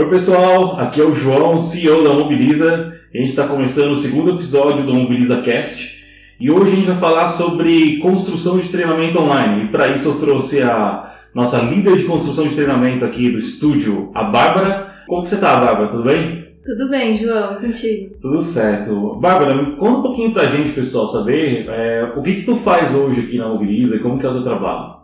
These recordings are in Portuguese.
Oi pessoal, aqui é o João, CEO da Mobiliza. A gente está começando o segundo episódio do Mobiliza Cast e hoje a gente vai falar sobre construção de treinamento online. E para isso eu trouxe a nossa líder de construção de treinamento aqui do estúdio, a Bárbara. Como você está, Bárbara? Tudo bem? Tudo bem, João, contigo. Tudo certo. Bárbara, conta um pouquinho pra gente, pessoal, saber é, o que, que tu faz hoje aqui na Mobiliza e como que é o teu trabalho.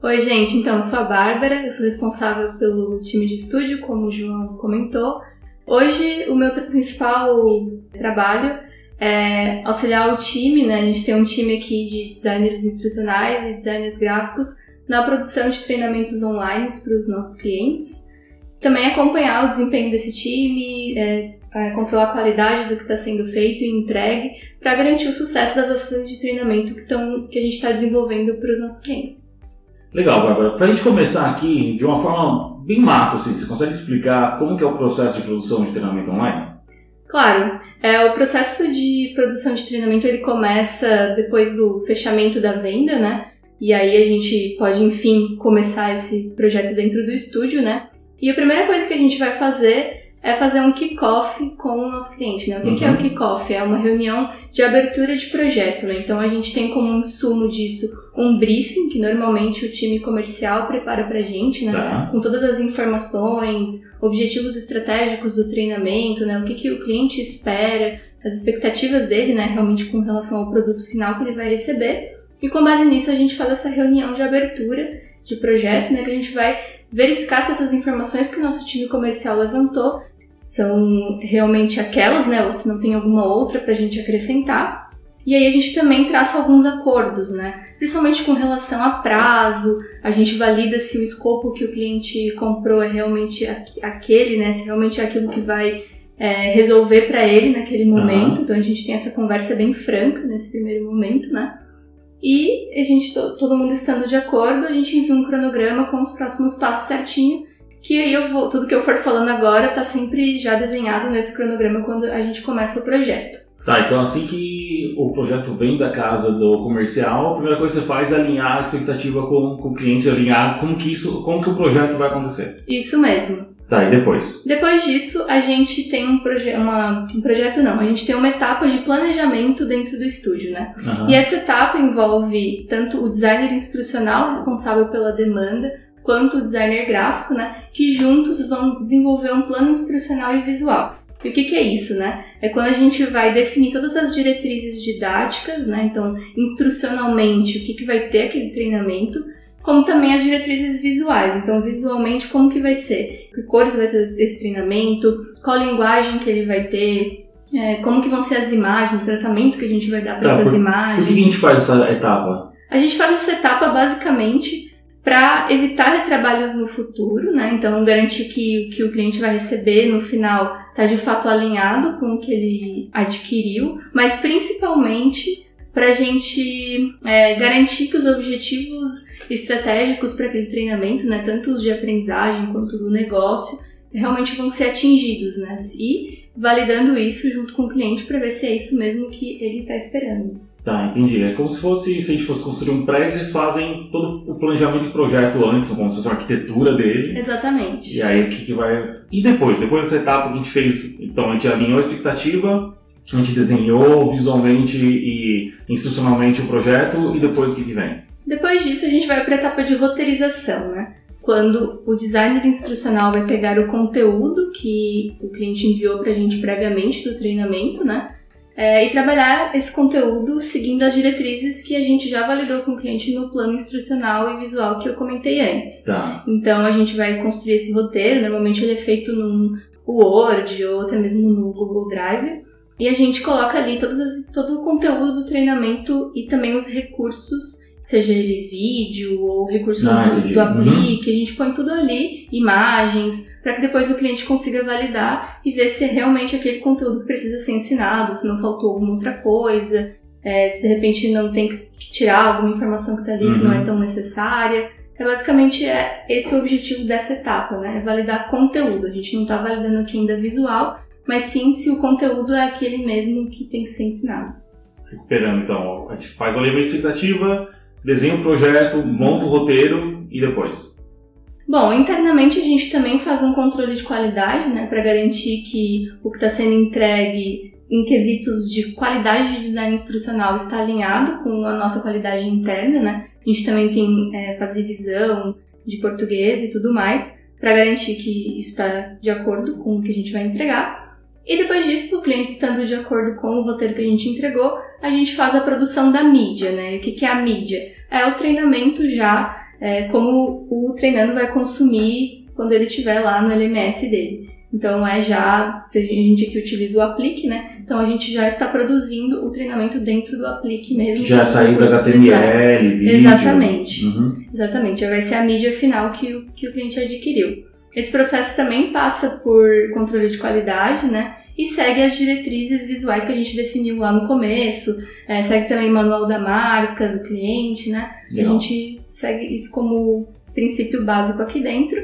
Oi, gente. Então, eu sou a Bárbara, eu sou responsável pelo time de estúdio, como o João comentou. Hoje, o meu principal trabalho é auxiliar o time, né? A gente tem um time aqui de designers instrucionais e designers gráficos na produção de treinamentos online para os nossos clientes. Também acompanhar o desempenho desse time, é, é, controlar a qualidade do que está sendo feito e entregue para garantir o sucesso das ações de treinamento que, tão, que a gente está desenvolvendo para os nossos clientes. Legal, Bárbara. Para a gente começar aqui de uma forma bem macro, assim, você consegue explicar como que é o processo de produção de treinamento online? Claro, é, o processo de produção de treinamento ele começa depois do fechamento da venda, né? E aí a gente pode, enfim, começar esse projeto dentro do estúdio, né? E a primeira coisa que a gente vai fazer é fazer um kickoff com o nosso cliente, né? O que, uhum. que é o uhum. kickoff? É uma reunião de abertura de projeto, né? Então a gente tem como insumo disso um briefing que normalmente o time comercial prepara pra gente, né? Tá. Com todas as informações, objetivos estratégicos do treinamento, né? O que, que o cliente espera, as expectativas dele, né? Realmente com relação ao produto final que ele vai receber. E com base nisso a gente faz essa reunião de abertura de projeto, né? Que a gente vai verificar se essas informações que o nosso time comercial levantou são realmente aquelas, né? Ou se não tem alguma outra para a gente acrescentar. E aí a gente também traça alguns acordos, né? Principalmente com relação a prazo, a gente valida se o escopo que o cliente comprou é realmente aquele, né? Se realmente é aquilo que vai é, resolver para ele naquele momento. Uhum. Então a gente tem essa conversa bem franca nesse primeiro momento, né? E a gente, todo mundo estando de acordo, a gente envia um cronograma com os próximos passos certinho, que aí eu vou, tudo que eu for falando agora tá sempre já desenhado nesse cronograma quando a gente começa o projeto. Tá, então assim que o projeto vem da casa do comercial, a primeira coisa que você faz é alinhar a expectativa com, com o cliente, alinhar como que isso, como que o projeto vai acontecer. Isso mesmo. Tá, e depois? Depois disso, a gente tem um, proje uma, um projeto, não, a gente tem uma etapa de planejamento dentro do estúdio, né? Uhum. E essa etapa envolve tanto o designer instrucional responsável pela demanda, quanto o designer gráfico, né? Que juntos vão desenvolver um plano instrucional e visual. E o que, que, é isso, né? É quando a gente vai definir todas as diretrizes didáticas, né? Então, instrucionalmente, o que, que vai ter aquele treinamento, como também as diretrizes visuais. Então, visualmente, como que vai ser? Que cores vai ter esse treinamento? Qual linguagem que ele vai ter? É, como que vão ser as imagens, o tratamento que a gente vai dar para tá, essas por, imagens? Por que a gente faz essa etapa? A gente faz essa etapa basicamente para evitar retrabalhos no futuro, né? Então, garantir que, que o cliente vai receber no final está de fato alinhado com o que ele adquiriu, mas principalmente para a gente é, garantir que os objetivos estratégicos para aquele treinamento, né, tanto os de aprendizagem quanto do negócio, realmente vão ser atingidos, né? E validando isso junto com o cliente para ver se é isso mesmo que ele está esperando. Tá, entendi. É como se fosse, se a gente fosse construir um prédio, vocês fazem todo o planejamento de projeto antes, como se fosse uma arquitetura dele. Exatamente. E aí o que, que vai. E depois? Depois dessa etapa que a gente fez, então a gente alinhou a expectativa, a gente desenhou visualmente e institucionalmente o projeto e depois o que, que vem? Depois disso a gente vai para a etapa de roteirização, né? Quando o designer instrucional vai pegar o conteúdo que o cliente enviou para a gente previamente do treinamento, né? É, e trabalhar esse conteúdo seguindo as diretrizes que a gente já validou com o cliente no plano instrucional e visual que eu comentei antes. Tá. Então a gente vai construir esse roteiro, normalmente ele é feito num Word ou até mesmo no Google Drive. E a gente coloca ali as, todo o conteúdo do treinamento e também os recursos, seja ele vídeo ou recursos ah, do, do Aplique, uhum. a gente põe tudo ali, imagens, para que depois o cliente consiga validar e ver se é realmente aquele conteúdo que precisa ser ensinado, se não faltou alguma outra coisa, é, se de repente não tem que tirar alguma informação que está ali uhum. que não é uhum. tão necessária. É, basicamente é esse o objetivo dessa etapa, né? É validar conteúdo. A gente não está validando aqui ainda visual, mas sim se o conteúdo é aquele mesmo que tem que ser ensinado. Recuperando, então, a gente faz a leva expectativa, desenha o projeto, monta o roteiro e depois? Bom, internamente a gente também faz um controle de qualidade, né, para garantir que o que está sendo entregue em quesitos de qualidade de design instrucional está alinhado com a nossa qualidade interna, né? A gente também tem é, faz revisão de português e tudo mais para garantir que está de acordo com o que a gente vai entregar. E depois disso, o cliente estando de acordo com o roteiro que a gente entregou, a gente faz a produção da mídia, né? O que, que é a mídia? É o treinamento já, é, como o treinando vai consumir quando ele estiver lá no LMS dele. Então é já, se a gente aqui utiliza o Aplique, né? Então a gente já está produzindo o treinamento dentro do Aplique mesmo. Já saindo HTML, vídeo. Exatamente. Uhum. Exatamente. Já vai ser a mídia final que o, que o cliente adquiriu. Esse processo também passa por controle de qualidade, né? E segue as diretrizes visuais que a gente definiu lá no começo. É, segue também o manual da marca, do cliente, né? E a gente segue isso como princípio básico aqui dentro.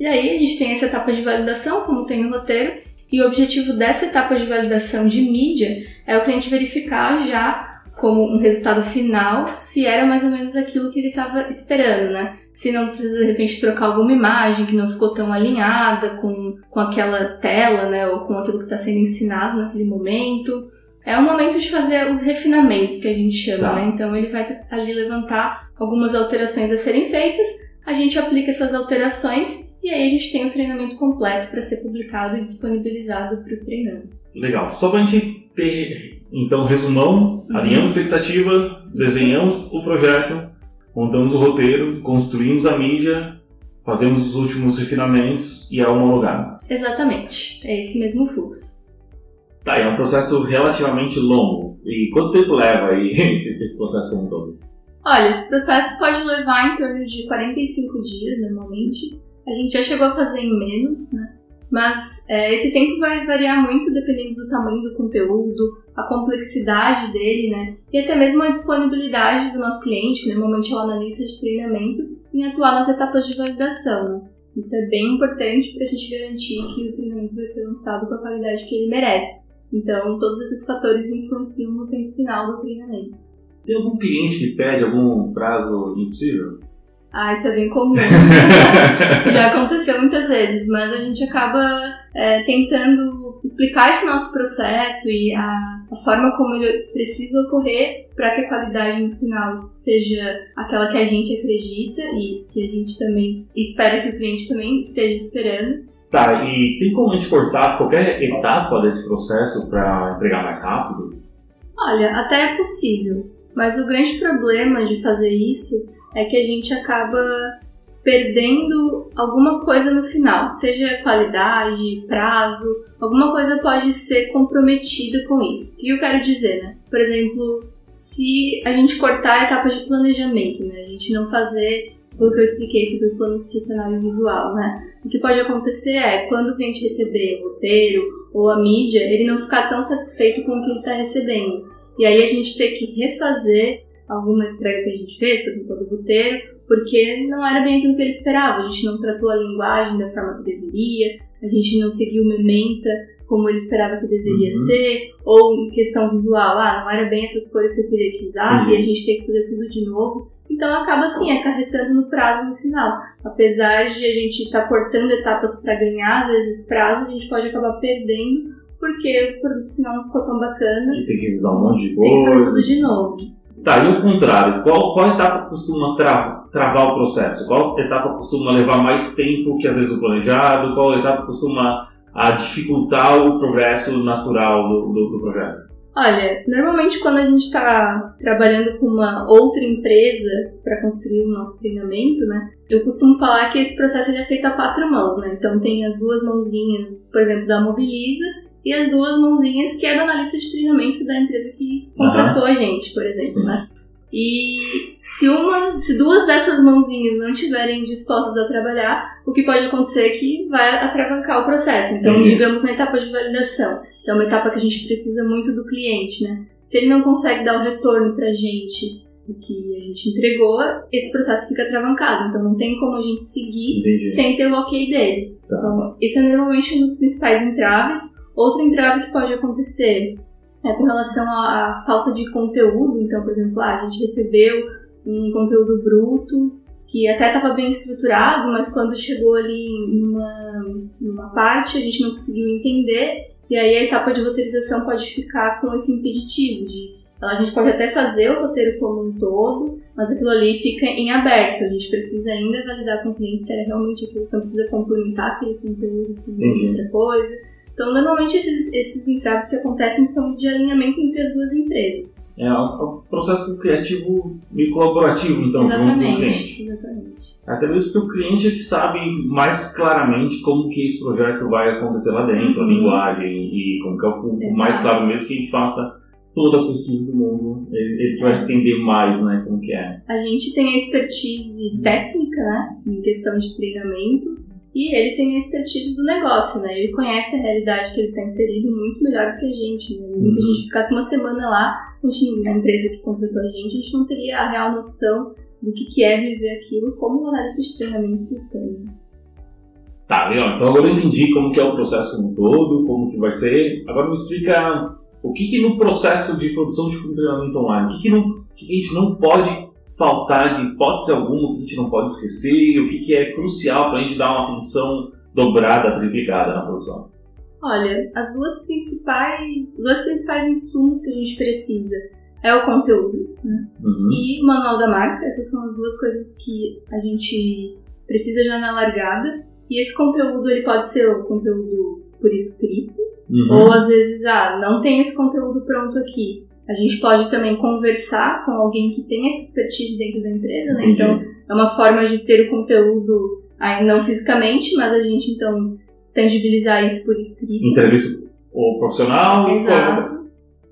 E aí a gente tem essa etapa de validação, como tem no roteiro, e o objetivo dessa etapa de validação de mídia é o cliente verificar já como um resultado final se era mais ou menos aquilo que ele estava esperando, né? Se não precisa de repente trocar alguma imagem que não ficou tão alinhada com, com aquela tela, né? Ou com aquilo que está sendo ensinado naquele momento. É o momento de fazer os refinamentos que a gente chama, tá. né? Então ele vai ali levantar algumas alterações a serem feitas, a gente aplica essas alterações e aí a gente tem o treinamento completo para ser publicado e disponibilizado para os treinandos. Legal. Só para a gente ter, então, resumão, uhum. alinhamos a expectativa, desenhamos o projeto, montamos o roteiro, construímos a mídia, fazemos os últimos refinamentos e é homologado. Exatamente. É esse mesmo fluxo. Tá, é um processo relativamente longo. E quanto tempo leva aí esse, esse processo como um todo? Olha, esse processo pode levar em torno de 45 dias, normalmente. A gente já chegou a fazer em menos, né? Mas é, esse tempo vai variar muito dependendo do tamanho do conteúdo, a complexidade dele, né? E até mesmo a disponibilidade do nosso cliente, que normalmente é o analista de treinamento, em atuar nas etapas de validação. Né? Isso é bem importante para a gente garantir que o treinamento vai ser lançado com a qualidade que ele merece. Então, todos esses fatores influenciam no tempo final do treinamento. Tem algum cliente que pede algum prazo impossível? Ah, isso é bem comum. Já aconteceu muitas vezes, mas a gente acaba é, tentando explicar esse nosso processo e a, a forma como ele precisa ocorrer para que a qualidade no final seja aquela que a gente acredita e que a gente também espera que o cliente também esteja esperando. Tá, e tem como a gente cortar qualquer etapa desse processo para entregar mais rápido? Olha, até é possível, mas o grande problema de fazer isso é que a gente acaba perdendo alguma coisa no final, seja qualidade, prazo, alguma coisa pode ser comprometida com isso. O que eu quero dizer, né? Por exemplo, se a gente cortar a etapa de planejamento, né? A gente não fazer o que eu expliquei sobre o plano institucional e visual, né? O que pode acontecer é, quando o cliente receber o roteiro ou a mídia, ele não ficar tão satisfeito com o que ele está recebendo. E aí a gente ter que refazer alguma entrega que a gente fez, por exemplo, do roteiro, porque não era bem aquilo que ele esperava. A gente não tratou a linguagem da forma que deveria, a gente não seguiu o mementa como ele esperava que deveria uhum. ser, ou em questão visual, ah, não era bem essas cores que eu queria que usasse, uhum. e a gente tem que fazer tudo de novo. Então acaba assim, acarretando no prazo no final. Apesar de a gente estar tá cortando etapas para ganhar, às vezes prazo, a gente pode acabar perdendo porque o produto final não ficou tão bacana. E tem que revisar um monte de coisa. Tem que fazer tudo de novo. Tá, e o contrário, qual, qual etapa costuma tra travar o processo? Qual etapa costuma levar mais tempo que às vezes o planejado? Qual etapa costuma a dificultar o progresso natural do, do, do projeto? Olha, normalmente quando a gente está trabalhando com uma outra empresa para construir o nosso treinamento, né? Eu costumo falar que esse processo é feito a quatro mãos, né? Então tem as duas mãozinhas, por exemplo, da Mobiliza e as duas mãozinhas, que é do analista de treinamento da empresa que contratou uhum. a gente, por exemplo, Sim. né? E se uma, se duas dessas mãozinhas não estiverem dispostas a trabalhar, o que pode acontecer é que vai atravancar o processo. Então, Entendi. digamos na etapa de validação, que é uma etapa que a gente precisa muito do cliente, né? Se ele não consegue dar o retorno pra gente do que a gente entregou, esse processo fica travancado. Então não tem como a gente seguir Entendi. sem ter o ok dele. Tá. Então, esse é normalmente um dos principais entraves. Outro entrave que pode acontecer é com relação à, falta de conteúdo. Então, por exemplo, ah, a gente recebeu um conteúdo bruto que até estava bem estruturado, mas quando chegou ali numa, numa parte a gente não conseguiu entender, e aí a etapa de roteirização pode ficar com esse impeditivo de a gente pode até fazer o roteiro como um todo, mas aquilo ali fica em aberto. A gente precisa ainda validar com o cliente se é realmente aquilo, então precisa complementar aquele conteúdo com outra coisa. Então, normalmente esses, esses entraves que acontecem são de alinhamento entre as duas empresas. É um, processo criativo e colaborativo, então, exatamente, junto com o cliente. Exatamente. Até mesmo porque o cliente é que sabe mais claramente como que esse projeto vai acontecer lá dentro, uhum. a linguagem e como que é o, mais claro mesmo que a gente faça toda a pesquisa do mundo, ele, ele vai entender mais, né, como que é. A gente tem a expertise técnica, né, em questão de treinamento, e ele tem a expertise do negócio, né? Ele conhece a realidade que ele está inserido muito melhor do que a gente. Né? Uhum. Se a gente ficasse uma semana lá, a gente, na empresa que contratou a gente, a gente não teria a real noção do que, que é viver aquilo, como o análise de treinamento tem. Tá, legal. Então agora eu entendi como que é o processo como todo, como que vai ser. Agora me explica o que, que no processo de produção de treinamento online, o que, que, não, que a gente não pode faltar de hipótese alguma que a gente não pode esquecer? O que, que é crucial para a gente dar uma atenção dobrada, triplicada na produção? Olha, as duas principais, os dois principais insumos que a gente precisa é o conteúdo né? uhum. e o manual da marca. Essas são as duas coisas que a gente precisa já na largada. E esse conteúdo ele pode ser o conteúdo por escrito uhum. ou às vezes ah não tem esse conteúdo pronto aqui a gente pode também conversar com alguém que tem essa expertise dentro da empresa, né? Então, é uma forma de ter o conteúdo aí não fisicamente, mas a gente então tangibilizar isso por escrito. Entrevista o profissional. Exato.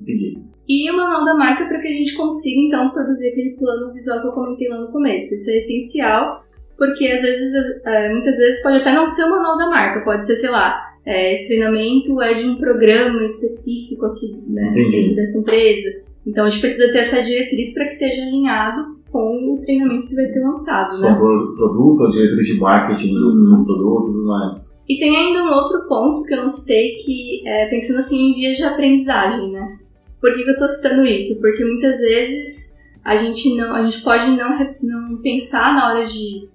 Entendi. E o manual da marca para que a gente consiga então produzir aquele plano visual que eu comentei lá no começo. Isso é essencial, porque às vezes, é, muitas vezes pode até não ser o manual da marca, pode ser, sei lá, é, esse treinamento é de um programa específico aqui né, dentro dessa empresa. Então a gente precisa ter essa diretriz para que esteja alinhado com o treinamento que vai ser lançado. Só né? produto, a diretriz de marketing do, uhum. produto e tudo mais. E tem ainda um outro ponto que eu não citei, que é pensando assim em vias de aprendizagem, né? Por que, que eu estou citando isso? Porque muitas vezes a gente não, a gente pode não, não pensar na hora de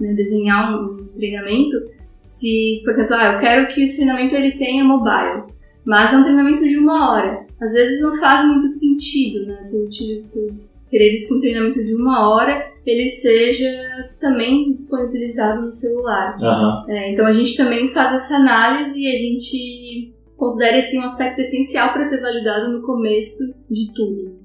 né, desenhar um treinamento se, por exemplo, ah, eu quero que esse treinamento ele tenha mobile, mas é um treinamento de uma hora. Às vezes não faz muito sentido, né? Tu, tu quereres que um treinamento de uma hora ele seja também disponibilizado no celular. Uhum. É, então a gente também faz essa análise e a gente considera esse um aspecto essencial para ser validado no começo de tudo.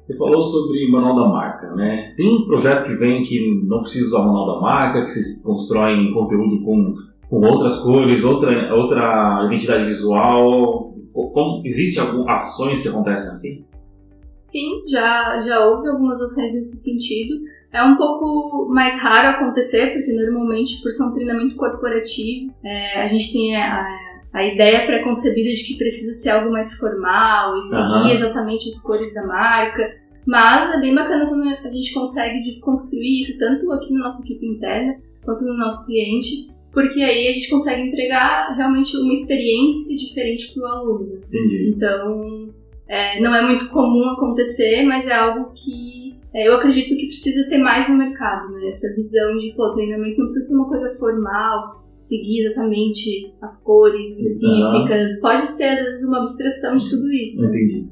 Você falou sobre manual da marca, né? Tem um projeto que vem que não precisa usar manual da marca, que vocês constroem conteúdo com, com outras cores, outra, outra identidade visual. Como, Existem algumas ações que acontecem assim? Sim, já, já houve algumas ações nesse sentido. É um pouco mais raro acontecer, porque normalmente, por ser um treinamento corporativo, é, a gente tem a, a ideia pré-concebida de que precisa ser algo mais formal e seguir uhum. exatamente as cores da marca. Mas é bem bacana quando a gente consegue desconstruir isso, tanto aqui na nossa equipe interna quanto no nosso cliente, porque aí a gente consegue entregar realmente uma experiência diferente para o aluno. Entendi. Então, é, não é muito comum acontecer, mas é algo que é, eu acredito que precisa ter mais no mercado, né? Essa visão de, pô, treinamento não precisa ser uma coisa formal, seguir exatamente as cores específicas. Pode ser, às vezes, uma abstração de tudo isso. Entendi.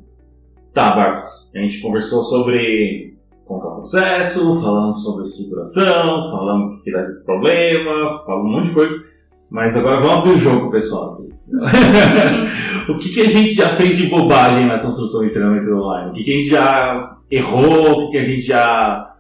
Tá, Barcos, a gente conversou sobre como é o processo, falamos sobre estruturação, falamos que dá problema, falamos um monte de coisa. Mas agora vamos abrir o jogo, pessoal. o que, que a gente já fez de bobagem na construção de treinamento online? O que, que a gente já errou? O que, que a gente já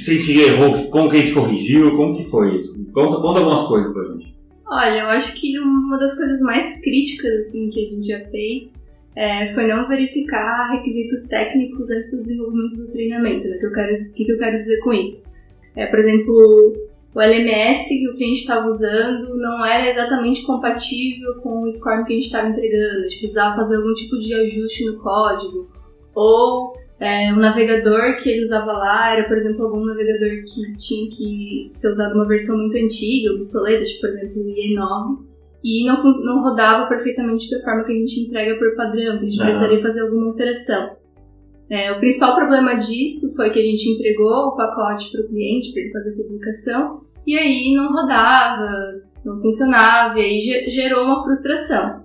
se a gente errou, como que a gente corrigiu, como que foi isso? Conta, conta algumas coisas pra gente. Olha, eu acho que uma das coisas mais críticas assim que a gente já fez é, foi não verificar requisitos técnicos antes do desenvolvimento do treinamento. Né? Que eu quero, o que, que eu quero dizer com isso? É, por exemplo, o LMS que o cliente estava usando não era exatamente compatível com o score que a gente estava entregando. A gente precisava fazer algum tipo de ajuste no código. Ou é, o navegador que ele usava lá era, por exemplo, algum navegador que tinha que ser usado uma versão muito antiga, obsoleta, tipo, por exemplo, o IE9, e não, não rodava perfeitamente da forma que a gente entrega por padrão, que a gente precisaria fazer alguma alteração. É, o principal problema disso foi que a gente entregou o pacote para o cliente para ele fazer a publicação e aí não rodava, não funcionava e aí gerou uma frustração.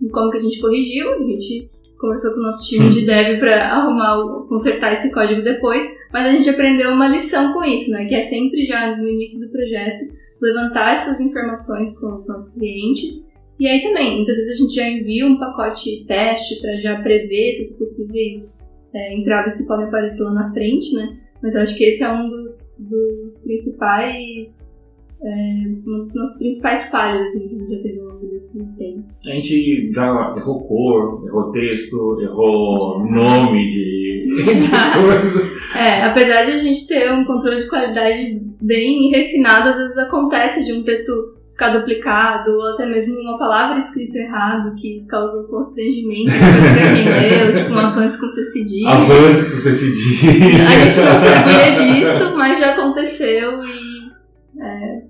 E como que a gente corrigiu? A gente conversou com o nosso time de dev para arrumar, consertar esse código depois, mas a gente aprendeu uma lição com isso, né? Que é sempre já no início do projeto levantar essas informações com os nossos clientes. E aí também, muitas vezes a gente já envia um pacote teste para já prever esses possíveis é, entraves que podem aparecer lá na frente, né? Mas eu acho que esse é um dos, dos principais é, uma das nossas principais falhas assim, que a gente já teve ao longo desse tempo. A gente já errou cor, errou texto, errou nome de, de coisa. É, apesar de a gente ter um controle de qualidade bem refinado, às vezes acontece de um texto ficar duplicado, ou até mesmo uma palavra escrita errado que causou constrangimento pra quem leu, tipo um avanço com C cedilha. Avanço com C cedilha. A gente não se orgulha disso, mas já aconteceu e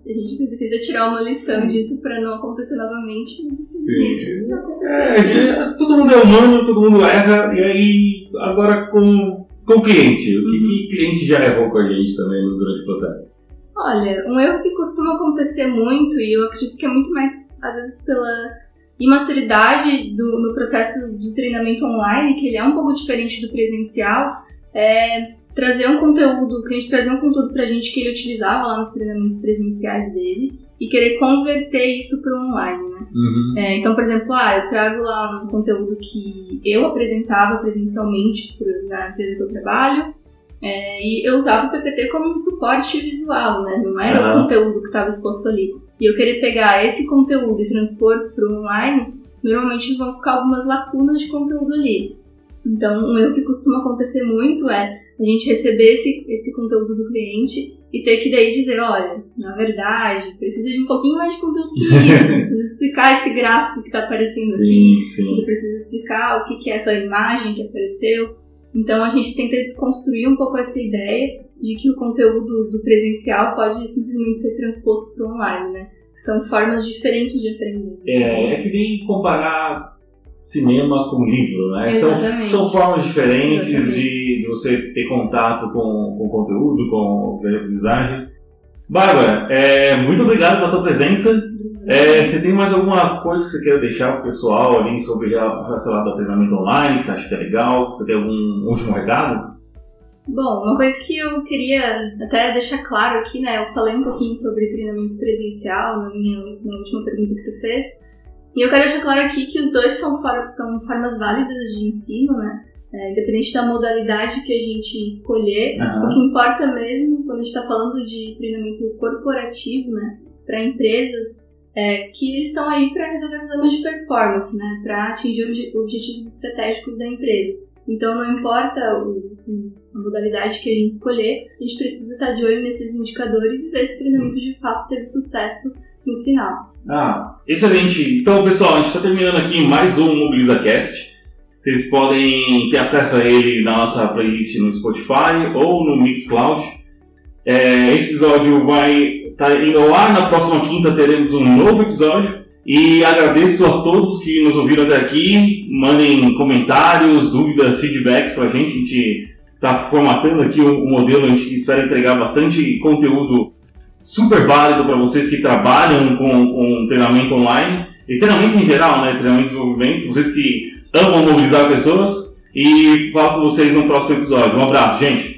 a gente tenta tirar uma lição disso para não acontecer novamente. Sim. É, é, todo mundo é humano, todo mundo erra, e aí agora com, com o cliente, o que, uhum. que cliente já errou com a gente também durante o processo? Olha, um erro que costuma acontecer muito, e eu acredito que é muito mais, às vezes, pela imaturidade do, no processo de treinamento online, que ele é um pouco diferente do presencial, é trazer um conteúdo, o cliente trazer um conteúdo pra gente que ele utilizava lá nos treinamentos presenciais dele e querer converter isso para online, né? Uhum. É, então, por exemplo, ah, eu trago lá um conteúdo que eu apresentava presencialmente na empresa que eu trabalho, é, e eu usava o PPT como um suporte visual, né? Não era uhum. o conteúdo que estava exposto ali. E eu querer pegar esse conteúdo e transpor para o online, normalmente vão ficar algumas lacunas de conteúdo ali. Então, um erro que costuma acontecer muito é a gente receber esse, esse conteúdo do cliente e ter que daí dizer, olha, na verdade, precisa de um pouquinho mais de conteúdo que isso, você precisa explicar esse gráfico que está aparecendo sim, aqui, sim. você precisa explicar o que, que é essa imagem que apareceu. Então a gente tenta desconstruir um pouco essa ideia de que o conteúdo do presencial pode simplesmente ser transposto para o online, né? São formas diferentes de aprender. É, é que nem comparar cinema com livro, né? São, são formas diferentes de, de, você ter contato com, com conteúdo, com a aprendizagem. Bárbara, é, muito obrigado pela tua presença. É, você tem mais alguma coisa que você queira deixar para o pessoal ali sobre a relacionada ao treinamento online, que você acha que é legal? Você tem algum último recado? Bom, uma coisa que eu queria até deixar claro aqui, né? Eu falei um pouquinho sobre treinamento presencial na minha na última pergunta que tu fez. E eu quero deixar claro aqui que os dois são, for são formas válidas de ensino, né? É, independente da modalidade que a gente escolher, uhum. o que importa mesmo quando a gente está falando de treinamento corporativo, né, para empresas, é, que eles estão aí para resolver problemas de performance, né, para atingir objetivos estratégicos da empresa. Então, não importa o, a modalidade que a gente escolher, a gente precisa estar de olho nesses indicadores e ver se o treinamento de fato teve sucesso no final. Ah, excelente. Então, pessoal, a gente está terminando aqui mais um MobilizaCast. Vocês podem ter acesso a ele na nossa playlist no Spotify ou no Mixcloud. É, esse episódio vai tá indo ao ar. Na próxima quinta teremos um novo episódio. E agradeço a todos que nos ouviram até aqui. Mandem comentários, dúvidas, feedbacks pra gente. A gente está formatando aqui o, o modelo. A gente espera entregar bastante conteúdo super válido para vocês que trabalham com, com treinamento online. E treinamento em geral, né? Treinamento de desenvolvimento. Vocês que amam mobilizar pessoas. E falo com vocês no próximo episódio. Um abraço, gente!